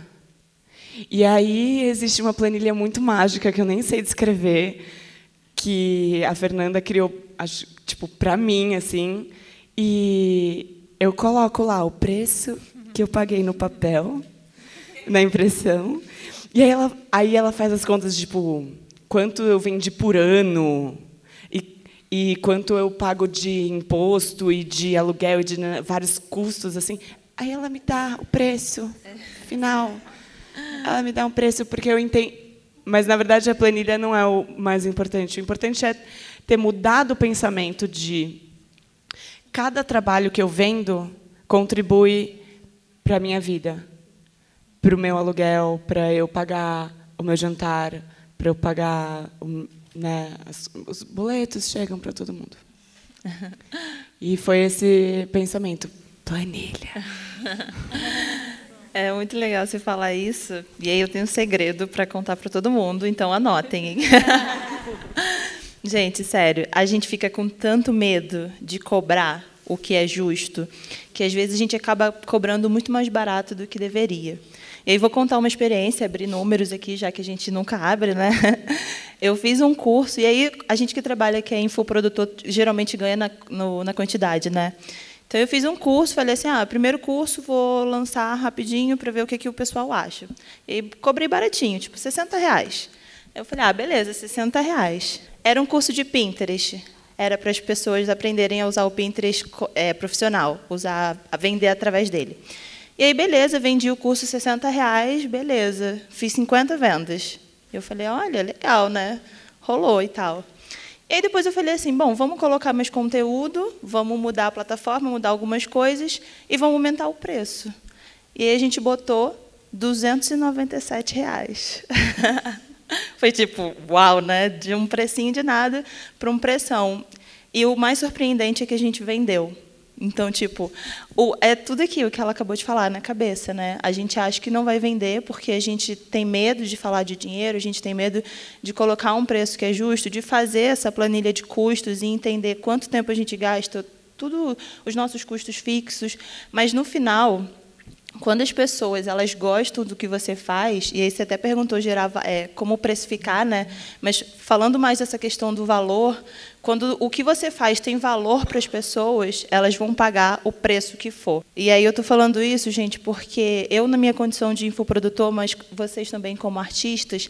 Speaker 5: E aí existe uma planilha muito mágica que eu nem sei descrever, que a Fernanda criou, acho, tipo, para mim assim, e eu coloco lá o preço que eu paguei no papel, na impressão, e aí ela, aí ela faz as contas tipo quanto eu vendi por ano, e quanto eu pago de imposto e de aluguel e de vários custos assim. Aí ela me dá o preço final. Ela me dá um preço porque eu entendo. Mas na verdade a planilha não é o mais importante. O importante é ter mudado o pensamento de cada trabalho que eu vendo contribui para a minha vida, para o meu aluguel, para eu pagar o meu jantar, para eu pagar né, os boletos chegam para todo mundo. [LAUGHS] E foi esse pensamento, planilha. [LAUGHS]
Speaker 3: É muito legal você falar isso. E aí eu tenho um segredo para contar para todo mundo, então anotem. [LAUGHS] Gente, sério, a gente fica com tanto medo de cobrar o que é justo, que às vezes a gente acaba cobrando muito mais barato do que deveria. E aí vou contar uma experiência, abrir números aqui, já que a gente nunca abre, né? [LAUGHS] Eu fiz um curso, e aí a gente que trabalha, que é infoprodutor, geralmente ganha na, no, na quantidade, né? Então eu fiz um curso, falei assim, ah, primeiro curso vou lançar rapidinho para ver o que, que o pessoal acha. E cobrei baratinho, tipo 60 reais. Eu falei, ah, beleza, 60 reais. Era um curso de Pinterest. Era para as pessoas aprenderem a usar o Pinterest é, profissional, usar, a vender através dele. E aí, beleza, vendi o curso 60 reais, beleza. Fiz 50 vendas. Eu falei, olha, legal, né? Rolou e tal. E aí depois eu falei assim, bom, vamos colocar mais conteúdo, vamos mudar a plataforma, mudar algumas coisas e vamos aumentar o preço. E aí a gente botou 297 reais. [LAUGHS] Foi tipo, uau, né? De um precinho de nada para um pressão. E o mais surpreendente é que a gente vendeu. Então, tipo, o, é tudo aquilo que ela acabou de falar na cabeça, né? A gente acha que não vai vender porque a gente tem medo de falar de dinheiro, a gente tem medo de colocar um preço que é justo, de fazer essa planilha de custos e entender quanto tempo a gente gasta, tudo os nossos custos fixos, mas no final quando as pessoas elas gostam do que você faz, e aí você até perguntou, gerava, é, como precificar, né? mas falando mais dessa questão do valor, quando o que você faz tem valor para as pessoas, elas vão pagar o preço que for. E aí eu estou falando isso, gente, porque eu, na minha condição de infoprodutor, mas vocês também como artistas,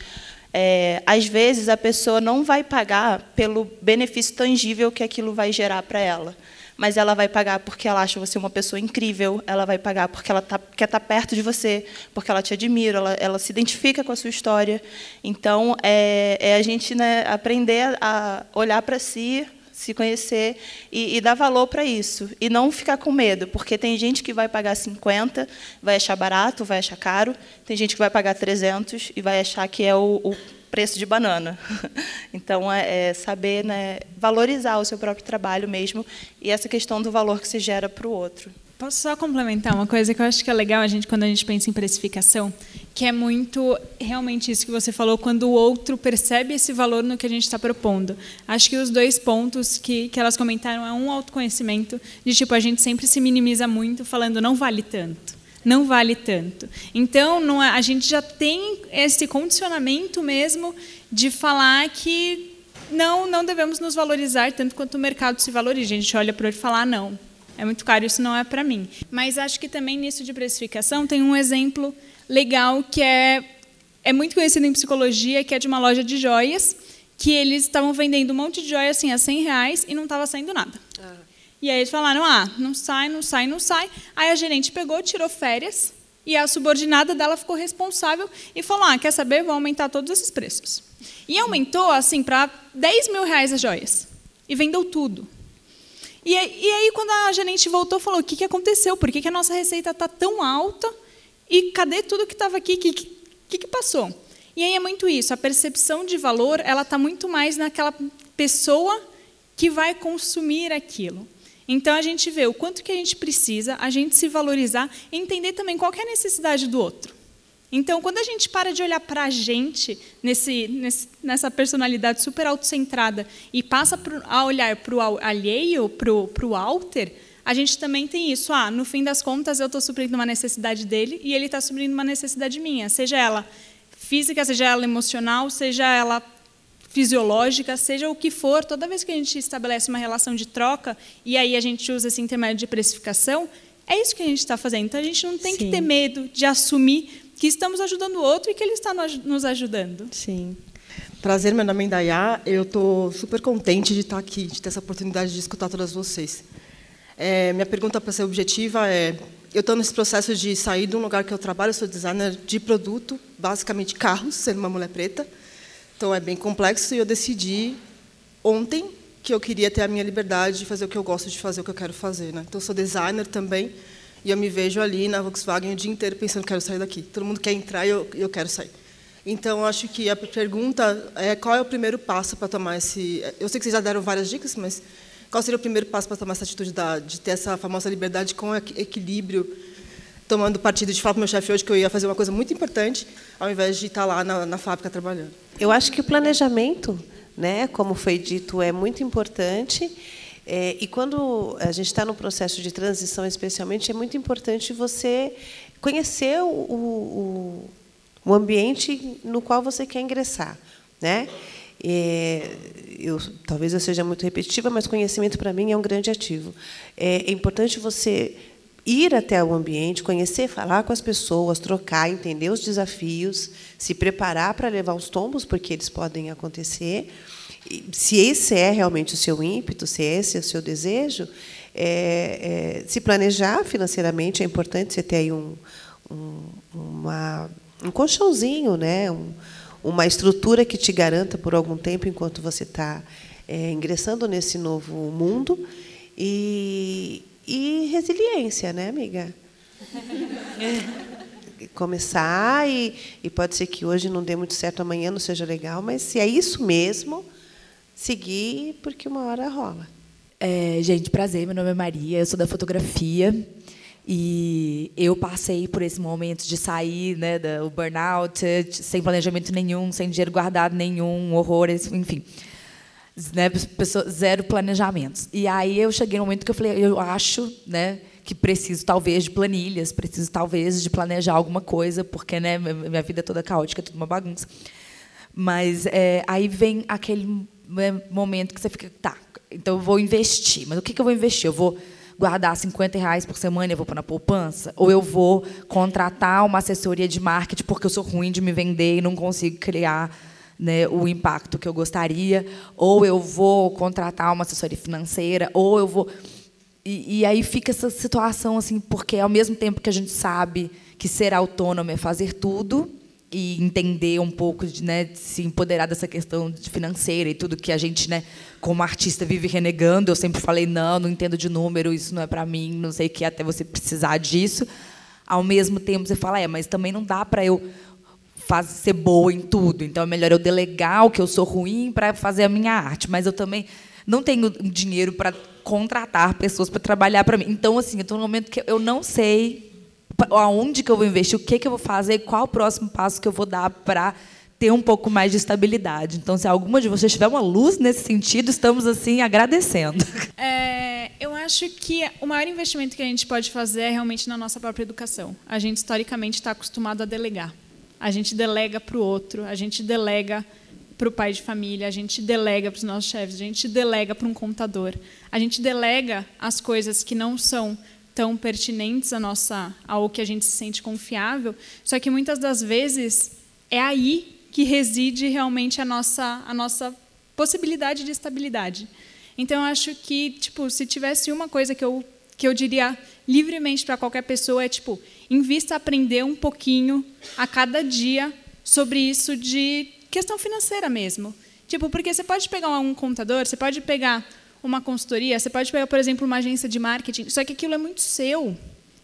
Speaker 3: é, às vezes a pessoa não vai pagar pelo benefício tangível que aquilo vai gerar para ela mas ela vai pagar porque ela acha você uma pessoa incrível, ela vai pagar porque ela tá, quer estar tá perto de você, porque ela te admira, ela, ela se identifica com a sua história. Então, é, é a gente né, aprender a olhar para si, se conhecer e, e dar valor para isso. E não ficar com medo, porque tem gente que vai pagar 50, vai achar barato, vai achar caro, tem gente que vai pagar 300 e vai achar que é o, o preço de banana. [LAUGHS] Então, é, é saber né, valorizar o seu próprio trabalho mesmo e essa questão do valor que se gera para o outro.
Speaker 2: Posso só complementar uma coisa que eu acho que é legal a gente quando a gente pensa em precificação, que é muito realmente isso que você falou, quando o outro percebe esse valor no que a gente está propondo. Acho que os dois pontos que, que elas comentaram é um autoconhecimento, de tipo, a gente sempre se minimiza muito falando não vale tanto não vale tanto. Então, é, a gente já tem esse condicionamento mesmo de falar que não, não devemos nos valorizar tanto quanto o mercado se valoriza. A gente olha para ele e fala, ah, não, é muito caro, isso não é para mim. Mas acho que também nisso de precificação tem um exemplo legal que é, é muito conhecido em psicologia, que é de uma loja de joias, que eles estavam vendendo um monte de joias assim, a 100 reais e não estava saindo nada. Uhum. E aí eles falaram, ah, não sai, não sai, não sai. Aí a gerente pegou, tirou férias, e a subordinada dela ficou responsável e falou, ah, quer saber, vou aumentar todos esses preços. E aumentou, assim, para 10 mil reais as joias. E vendeu tudo. E, aí, quando a gerente voltou, falou, o que, que aconteceu? Por que, que a nossa receita está tão alta? E cadê tudo que estava aqui? O que, que, que passou? E aí é muito isso, a percepção de valor ela está muito mais naquela pessoa que vai consumir aquilo. Então a gente vê o quanto que a gente precisa, a gente se valorizar e entender também qual é a necessidade do outro. Então, quando a gente para de olhar para a gente nesse, nesse, nessa personalidade super autocentrada e passa a olhar para o alheio, para o alter, a gente também tem isso. Ah, no fim das contas, eu estou suprindo uma necessidade dele e ele está suprindo uma necessidade minha, seja ela física, seja ela emocional, seja ela fisiológica, seja o que for, toda vez que a gente estabelece uma relação de troca e aí a gente usa esse intermédio de precificação, é isso que a gente está fazendo. Então a gente não tem Sim. que ter medo de assumir que estamos ajudando o outro e que ele está nos ajudando.
Speaker 8: Sim. Prazer, meu nome é Indaiá. Eu estou super contente de estar aqui, de ter essa oportunidade de escutar todas vocês. É, minha pergunta para ser objetiva é: eu estou nesse processo de sair de um lugar que eu trabalho, eu sou designer de produto, basicamente carros, sendo uma mulher preta. Então é bem complexo e eu decidi ontem que eu queria ter a minha liberdade de fazer o que eu gosto de fazer, o que eu quero fazer. Né? Então eu sou designer também e eu me vejo ali na Volkswagen o dia inteiro pensando quero sair daqui. Todo mundo quer entrar e eu, eu quero sair. Então acho que a pergunta é qual é o primeiro passo para tomar esse. Eu sei que vocês já deram várias dicas, mas qual seria o primeiro passo para tomar essa atitude da, de ter essa famosa liberdade com equilíbrio? Tomando partido de falar para o meu chefe hoje que eu ia fazer uma coisa muito importante, ao invés de estar lá na, na fábrica trabalhando.
Speaker 4: Eu acho que o planejamento, né, como foi dito, é muito importante. É, e quando a gente está no processo de transição, especialmente, é muito importante você conhecer o, o, o ambiente no qual você quer ingressar, né? É, eu, talvez eu seja muito repetitiva, mas conhecimento para mim é um grande ativo. É, é importante você ir até o ambiente, conhecer, falar com as pessoas, trocar, entender os desafios, se preparar para levar os tombos, porque eles podem acontecer. Se esse é realmente o seu ímpeto, se esse é o seu desejo, é, é, se planejar financeiramente é importante você ter aí um, um, uma, um colchãozinho, né? Um, uma estrutura que te garanta por algum tempo enquanto você está é, ingressando nesse novo mundo. E, e resiliência, né, amiga? [LAUGHS] Começar e, e pode ser que hoje não dê muito certo, amanhã não seja legal, mas se é isso mesmo, seguir porque uma hora rola.
Speaker 9: É, gente, prazer, meu nome é Maria, eu sou da fotografia e eu passei por esse momento de sair, né, do burnout, sem planejamento nenhum, sem dinheiro guardado nenhum, horror, enfim né, pessoa, zero planejamentos. E aí eu cheguei no momento que eu falei, eu acho, né, que preciso talvez de planilhas, preciso talvez de planejar alguma coisa, porque né, minha vida é toda caótica, é tudo uma bagunça. Mas é, aí vem aquele né, momento que você fica, tá, então eu vou investir. Mas o que, que eu vou investir? Eu vou guardar 50 reais por semana e vou pôr na poupança? Ou eu vou contratar uma assessoria de marketing porque eu sou ruim de me vender e não consigo criar né, o impacto que eu gostaria, ou eu vou contratar uma assessoria financeira, ou eu vou. E, e, aí fica essa situação assim, porque ao mesmo tempo que a gente sabe que ser autônomo é fazer tudo e entender um pouco de, né, se empoderar dessa questão financeira e tudo que a gente, né, como artista vive renegando, eu sempre falei não, não entendo de número, isso não é para mim, não sei o que até você precisar disso. Ao mesmo tempo você fala, é, mas também não dá para eu faz, ser boa em tudo. Então é melhor eu delegar o que eu sou ruim para fazer a minha arte. Mas eu também não tenho dinheiro para contratar pessoas para trabalhar para mim. Então, assim, eu estou no momento que eu não sei aonde que eu vou investir, o que, que eu vou fazer, qual o próximo passo que eu vou dar para ter um pouco mais de estabilidade. Então, se alguma de vocês tiver uma luz nesse sentido, estamos assim agradecendo. [LAUGHS]
Speaker 2: É, eu acho que o maior investimento que a gente pode fazer é realmente na nossa própria educação. A gente historicamente está acostumado a delegar a gente delega para o outro, a gente delega para o pai de família, a gente delega para os nossos chefes, a gente delega para um contador, a gente delega as coisas que não são tão pertinentes a nossa, ao que a gente se sente confiável, só que muitas das vezes é aí que reside realmente a nossa, a nossa possibilidade de estabilidade. Então, eu acho que, tipo, se tivesse uma coisa que eu, que eu diria livremente para qualquer pessoa, é tipo, invista aprender um pouquinho a cada dia sobre isso de questão financeira mesmo. Tipo, porque você pode pegar um contador, você pode pegar uma consultoria, você pode pegar, por exemplo, uma agência de marketing, só que aquilo é muito seu.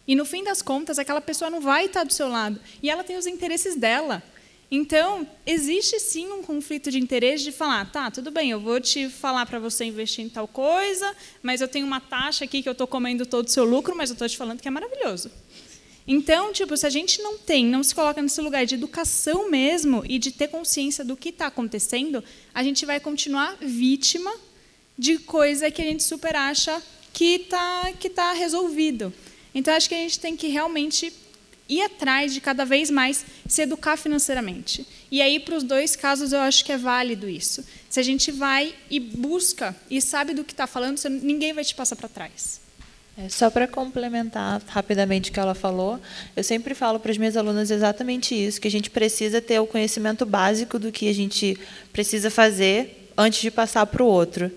Speaker 2: E no fim das contas, aquela pessoa não vai estar do seu lado. E ela tem os interesses dela. Então, existe sim um conflito de interesse de falar, tá, tudo bem, eu vou te falar para você investir em tal coisa, mas eu tenho uma taxa aqui que eu estou comendo todo o seu lucro, mas eu estou te falando que é maravilhoso. Então, tipo, se a gente não tem, não se coloca nesse lugar de educação mesmo e de ter consciência do que está acontecendo, a gente vai continuar vítima de coisa que a gente super acha que está que tá resolvido. Então, acho que a gente tem que realmente ir atrás de cada vez mais se educar financeiramente. E aí, para os dois casos, eu acho que é válido isso. Se a gente vai e busca e sabe do que está falando, ninguém vai te passar para trás.
Speaker 3: É, só para complementar rapidamente o que ela falou, eu sempre falo para as minhas alunas exatamente isso, que a gente precisa ter o conhecimento básico do que a gente precisa fazer antes de passar para o outro.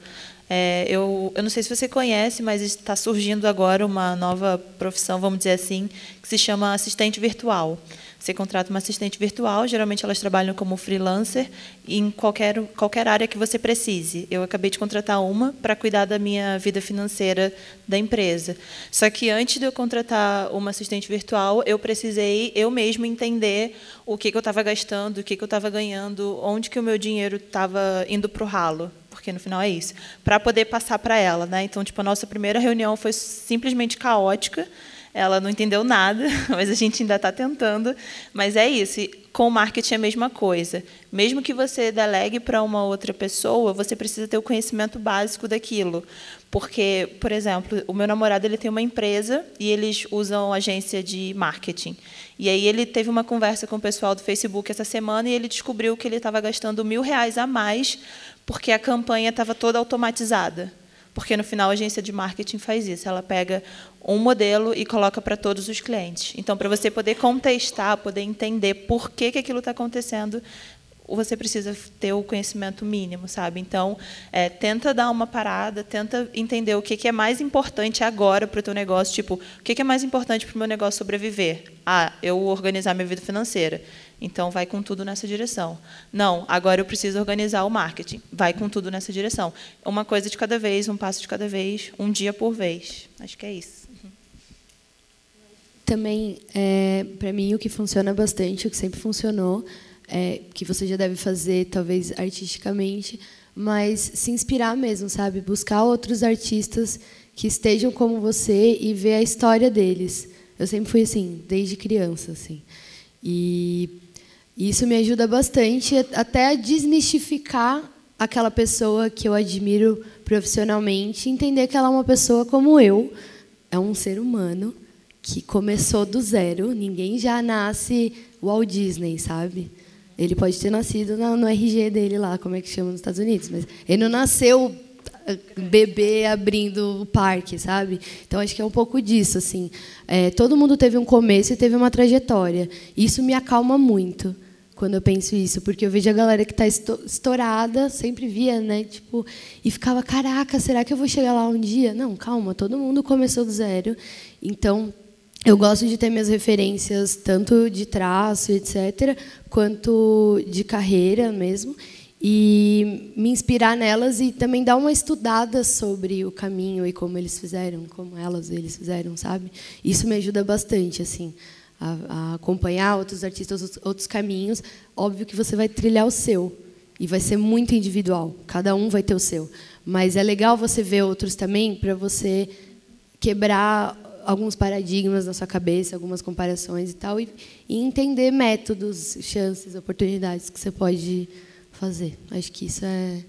Speaker 3: É, eu, eu não sei se você conhece, mas está surgindo agora uma nova profissão, vamos dizer assim, que se chama assistente virtual. Você contrata uma assistente virtual, geralmente elas trabalham como freelancer em qualquer, qualquer área que você precise. Eu acabei de contratar uma para cuidar da minha vida financeira da empresa. Só que antes de eu contratar uma assistente virtual, eu precisei eu mesmo entender o que, que eu estava gastando, o que, que eu estava ganhando, onde que o meu dinheiro estava indo para o ralo porque no final é isso, para poder passar para ela, né? Então, tipo, a nossa primeira reunião foi simplesmente caótica, ela não entendeu nada, [LAUGHS] mas a gente ainda está tentando. Mas é isso. Com o marketing é a mesma coisa. Mesmo que você delegue para uma outra pessoa, você precisa ter o conhecimento básico daquilo. Porque, por exemplo, o meu namorado ele tem uma empresa e eles usam agência de marketing. E aí ele teve uma conversa com o pessoal do Facebook essa semana e ele descobriu que ele estava gastando mil reais a mais porque a campanha estava toda automatizada. Porque no final a agência de marketing faz isso, ela pega um modelo e coloca para todos os clientes. Então, para você poder contestar, poder entender por que, que aquilo está acontecendo, você precisa ter o conhecimento mínimo, sabe? Então, é, tenta dar uma parada, tenta entender o que, que é mais importante agora para o teu negócio. Tipo, o que, que é mais importante para o meu negócio sobreviver? Ah, eu organizar minha vida financeira. Então, vai com tudo nessa direção. Não, agora eu preciso organizar o marketing. Vai com tudo nessa direção. Uma coisa de cada vez, um passo de cada vez, um dia por vez. Acho que é isso.
Speaker 1: Também, é, para mim, o que funciona bastante, o que sempre funcionou, é, que você já deve fazer, talvez artisticamente, mas se inspirar mesmo, sabe? Buscar outros artistas que estejam como você e ver a história deles. Eu sempre fui assim, desde criança, assim. E isso me ajuda bastante até a desmistificar aquela pessoa que eu admiro profissionalmente, entender que ela é uma pessoa como eu, é um ser humano que começou do zero. Ninguém já nasce Walt Disney, sabe? Ele pode ter nascido no RG dele lá, como é que chama nos Estados Unidos, mas ele não nasceu bebê abrindo o parque, sabe? Então acho que é um pouco disso, assim. É, todo mundo teve um começo e teve uma trajetória. Isso me acalma muito quando eu penso isso, porque eu vejo a galera que está estourada, sempre via, né? Tipo, e ficava, caraca, será que eu vou chegar lá um dia? Não, calma, todo mundo começou do zero. Então eu gosto de ter minhas referências tanto de traço, etc., quanto de carreira mesmo, e me inspirar nelas e também dar uma estudada sobre o caminho e como eles fizeram, como elas eles fizeram, sabe? Isso me ajuda bastante, assim, a, a acompanhar outros artistas, outros caminhos. Óbvio que você vai trilhar o seu e vai ser muito individual. Cada um vai ter o seu, mas é legal você ver outros também para você quebrar alguns paradigmas na sua cabeça, algumas comparações e tal, e, e, entender métodos, chances, oportunidades que você pode fazer. Acho que isso é,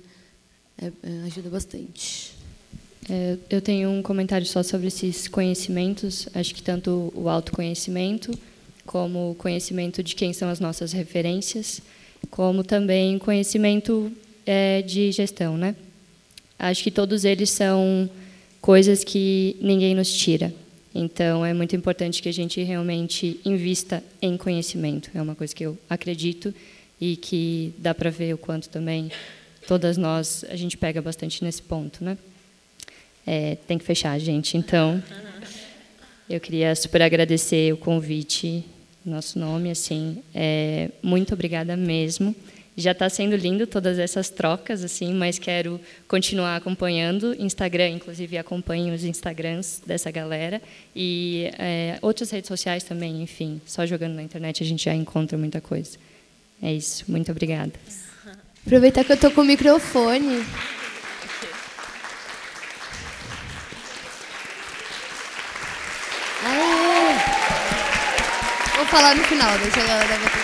Speaker 1: é, é ajuda bastante.
Speaker 6: É, eu tenho um comentário só sobre esses conhecimentos. Acho que tanto o autoconhecimento, como o conhecimento de quem são as nossas referências, como também conhecimento é, de gestão, né? Acho que todos eles são coisas que ninguém nos tira. Então, é muito importante que a gente realmente invista em conhecimento. É uma coisa que eu acredito e que dá para ver o quanto também todas nós a gente pega bastante nesse ponto, né? É, tem que fechar, gente. Então, eu queria super agradecer o convite, nosso nome, assim, é, muito obrigada mesmo. Já está sendo lindo todas essas trocas, assim, mas quero continuar acompanhando. Instagram, inclusive, acompanho os Instagrams dessa galera. E é, outras redes sociais também, enfim. Só jogando na internet a gente já encontra muita coisa. É isso. Muito obrigada. [LAUGHS]
Speaker 1: Aproveitar que eu estou com o microfone. Aê! Vou falar no final, deixa a galera.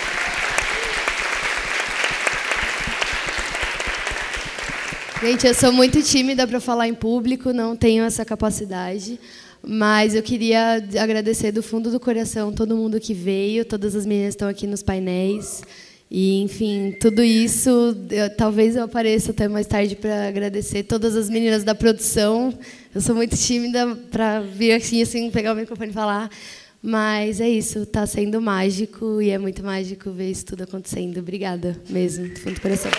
Speaker 1: Gente, eu sou muito tímida para falar em público, não tenho essa capacidade. Mas eu queria agradecer do fundo do coração todo mundo que veio, todas as meninas estão aqui nos painéis. E, enfim, tudo isso, eu, talvez eu apareça até mais tarde para agradecer todas as meninas da produção. Eu sou muito tímida para vir aqui, assim, pegar o microfone e falar. Mas é isso, está sendo mágico e é muito mágico ver isso tudo acontecendo. Obrigada mesmo, do fundo do coração.